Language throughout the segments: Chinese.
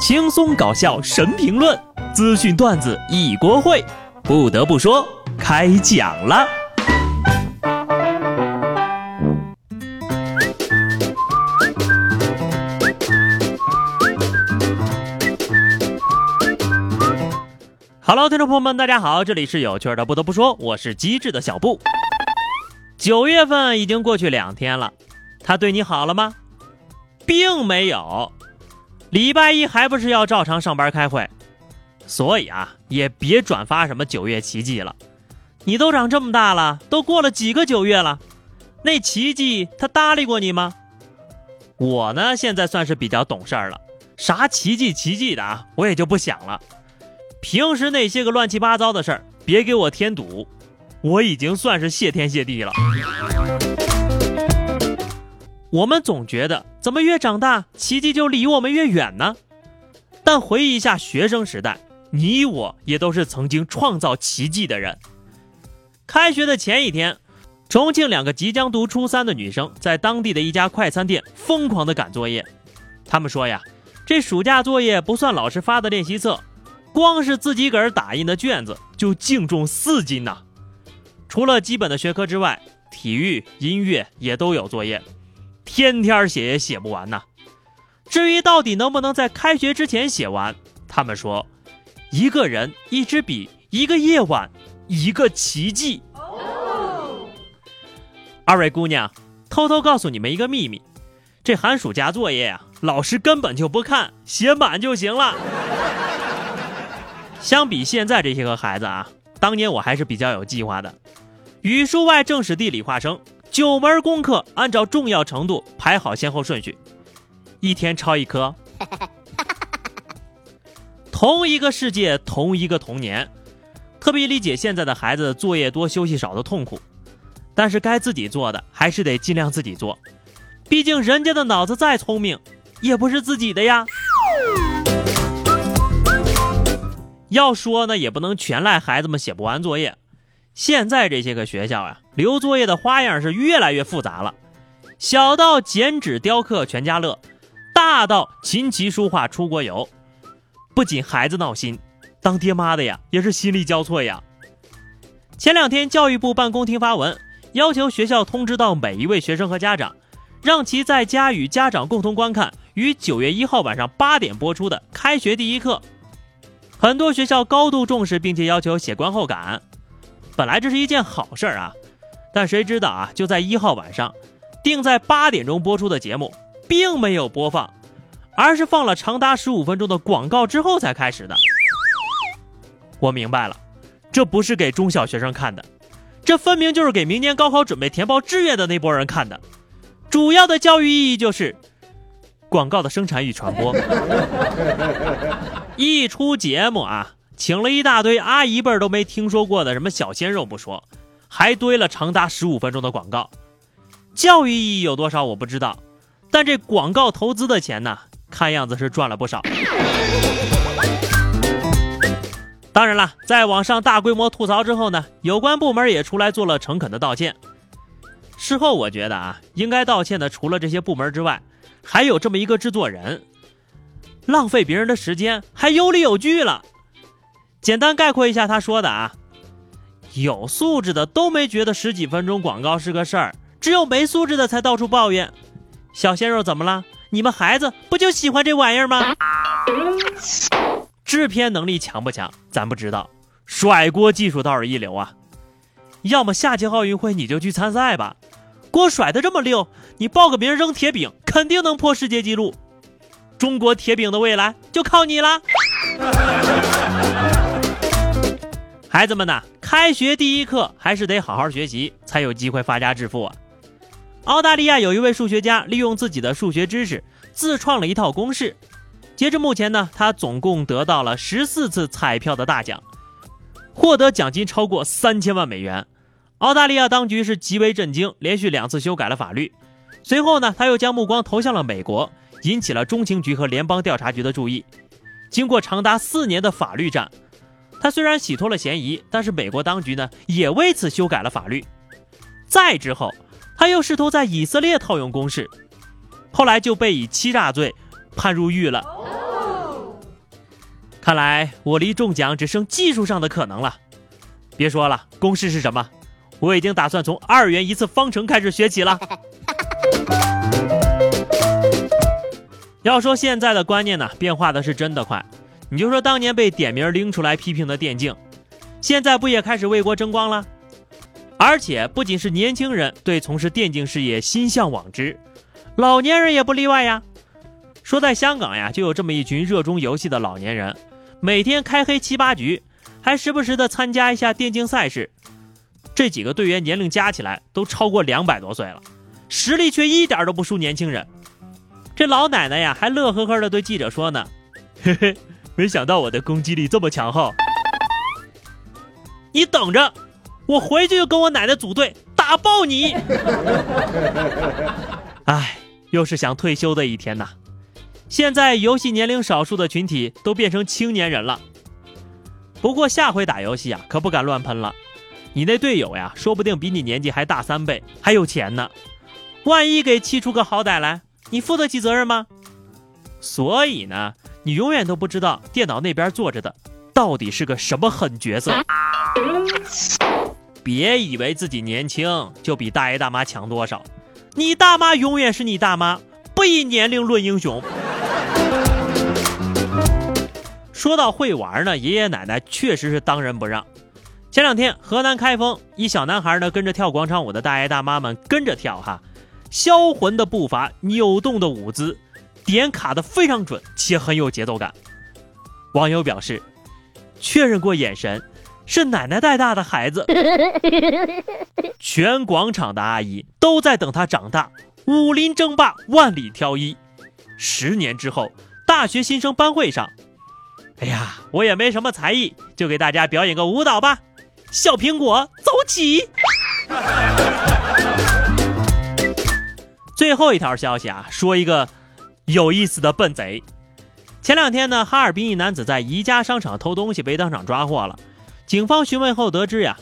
轻松搞笑神评论，资讯段子一锅烩。不得不说，开讲了。Hello，听众朋友们，大家好，这里是有趣的。不得不说，我是机智的小布。九月份已经过去两天了，他对你好了吗？并没有。礼拜一还不是要照常上班开会，所以啊，也别转发什么九月奇迹了。你都长这么大了，都过了几个九月了，那奇迹他搭理过你吗？我呢，现在算是比较懂事儿了，啥奇迹奇迹的啊，我也就不想了。平时那些个乱七八糟的事儿，别给我添堵，我已经算是谢天谢地了。我们总觉得怎么越长大，奇迹就离我们越远呢？但回忆一下学生时代，你我也都是曾经创造奇迹的人。开学的前一天，重庆两个即将读初三的女生在当地的一家快餐店疯狂地赶作业。她们说呀，这暑假作业不算老师发的练习册，光是自己个儿打印的卷子就净重四斤呐！除了基本的学科之外，体育、音乐也都有作业。天天写也写不完呐。至于到底能不能在开学之前写完，他们说，一个人一支笔，一个夜晚，一个奇迹。二位姑娘，偷偷告诉你们一个秘密，这寒暑假作业呀，老师根本就不看，写满就行了。相比现在这些个孩子啊，当年我还是比较有计划的，语数外政史地理化生。九门功课按照重要程度排好先后顺序，一天抄一科。同一个世界，同一个童年，特别理解现在的孩子作业多、休息少的痛苦。但是该自己做的还是得尽量自己做，毕竟人家的脑子再聪明，也不是自己的呀。要说呢，也不能全赖孩子们写不完作业。现在这些个学校呀，留作业的花样是越来越复杂了，小到剪纸雕刻全家乐，大到琴棋书画出国游，不仅孩子闹心，当爹妈的呀也是心力交瘁呀。前两天教育部办公厅发文，要求学校通知到每一位学生和家长，让其在家与家长共同观看于九月一号晚上八点播出的开学第一课。很多学校高度重视，并且要求写观后感。本来这是一件好事儿啊，但谁知道啊，就在一号晚上，定在八点钟播出的节目，并没有播放，而是放了长达十五分钟的广告之后才开始的。我明白了，这不是给中小学生看的，这分明就是给明年高考准备填报志愿的那波人看的。主要的教育意义就是广告的生产与传播。一出节目啊。请了一大堆阿姨辈儿都没听说过的什么小鲜肉不说，还堆了长达十五分钟的广告，教育意义有多少我不知道，但这广告投资的钱呢，看样子是赚了不少。当然了，在网上大规模吐槽之后呢，有关部门也出来做了诚恳的道歉。事后我觉得啊，应该道歉的除了这些部门之外，还有这么一个制作人，浪费别人的时间还有理有据了。简单概括一下他说的啊，有素质的都没觉得十几分钟广告是个事儿，只有没素质的才到处抱怨。小鲜肉怎么了？你们孩子不就喜欢这玩意儿吗？制片能力强不强？咱不知道，甩锅技术倒是一流啊。要么下届奥运会你就去参赛吧，锅甩的这么溜，你报个名扔铁饼，肯定能破世界纪录。中国铁饼的未来就靠你了。孩子们呐，开学第一课还是得好好学习，才有机会发家致富啊！澳大利亚有一位数学家，利用自己的数学知识，自创了一套公式。截至目前呢，他总共得到了十四次彩票的大奖，获得奖金超过三千万美元。澳大利亚当局是极为震惊，连续两次修改了法律。随后呢，他又将目光投向了美国，引起了中情局和联邦调查局的注意。经过长达四年的法律战。他虽然洗脱了嫌疑，但是美国当局呢也为此修改了法律。再之后，他又试图在以色列套用公式，后来就被以欺诈罪判入狱了。看来我离中奖只剩技术上的可能了。别说了，公式是什么？我已经打算从二元一次方程开始学起了。要说现在的观念呢，变化的是真的快。你就说当年被点名拎出来批评的电竞，现在不也开始为国争光了？而且不仅是年轻人对从事电竞事业心向往之，老年人也不例外呀。说在香港呀，就有这么一群热衷游戏的老年人，每天开黑七八局，还时不时的参加一下电竞赛事。这几个队员年龄加起来都超过两百多岁了，实力却一点都不输年轻人。这老奶奶呀，还乐呵呵的对记者说呢：“嘿嘿。”没想到我的攻击力这么强哈！你等着，我回去就跟我奶奶组队打爆你！哎，又是想退休的一天呐！现在游戏年龄少数的群体都变成青年人了。不过下回打游戏啊，可不敢乱喷了。你那队友呀，说不定比你年纪还大三倍，还有钱呢。万一给气出个好歹来，你负得起责任吗？所以呢。你永远都不知道电脑那边坐着的到底是个什么狠角色。别以为自己年轻就比大爷大妈强多少，你大妈永远是你大妈，不以年龄论英雄。说到会玩呢，爷爷奶奶确实是当仁不让。前两天河南开封一小男孩呢，跟着跳广场舞的大爷大妈们跟着跳哈，销魂的步伐，扭动的舞姿。点卡的非常准，且很有节奏感。网友表示，确认过眼神，是奶奶带大的孩子。全广场的阿姨都在等他长大，武林争霸，万里挑一。十年之后，大学新生班会上，哎呀，我也没什么才艺，就给大家表演个舞蹈吧。小苹果，走起！最后一条消息啊，说一个。有意思的笨贼，前两天呢，哈尔滨一男子在宜家商场偷东西被当场抓获了。警方询问后得知呀，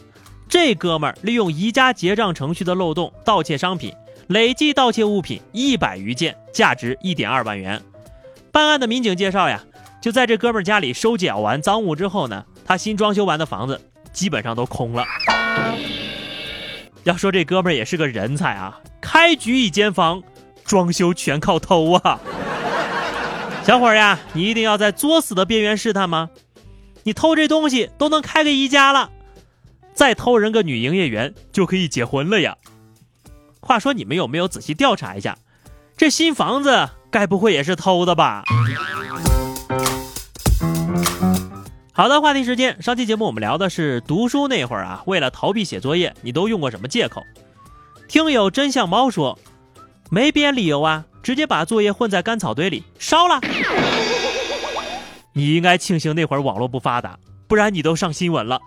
这哥们儿利用宜家结账程序的漏洞盗窃商品，累计盗窃物品一百余件，价值一点二万元。办案的民警介绍呀，就在这哥们儿家里收缴完赃物之后呢，他新装修完的房子基本上都空了。要说这哥们儿也是个人才啊，开局一间房。装修全靠偷啊！小伙呀，你一定要在作死的边缘试探吗？你偷这东西都能开个宜家了，再偷人个女营业员就可以结婚了呀！话说你们有没有仔细调查一下，这新房子该不会也是偷的吧？好的，话题时间，上期节目我们聊的是读书那会儿啊，为了逃避写作业，你都用过什么借口？听友真相猫说。没编理由啊，直接把作业混在干草堆里烧了。你应该庆幸那会儿网络不发达，不然你都上新闻了。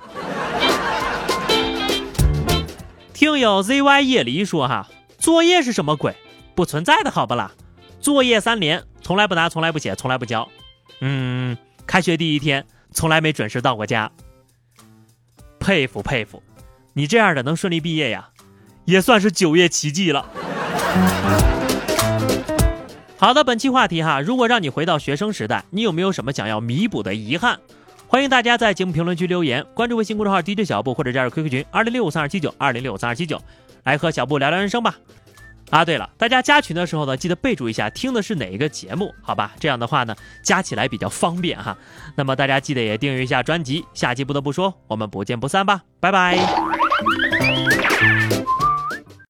听友 zy 夜离说哈，作业是什么鬼？不存在的好不啦？作业三连，从来不拿，从来不写，从来不交。嗯，开学第一天从来没准时到过家。佩服佩服，你这样的能顺利毕业呀，也算是九月奇迹了。好的，本期话题哈，如果让你回到学生时代，你有没有什么想要弥补的遗憾？欢迎大家在节目评论区留言，关注微信公众号 DJ 小布或者加入 QQ 群二零六五三二七九二零六五三二七九，来和小布聊聊人生吧。啊，对了，大家加群的时候呢，记得备注一下听的是哪一个节目，好吧？这样的话呢，加起来比较方便哈。那么大家记得也订阅一下专辑，下期不得不说，我们不见不散吧，拜拜。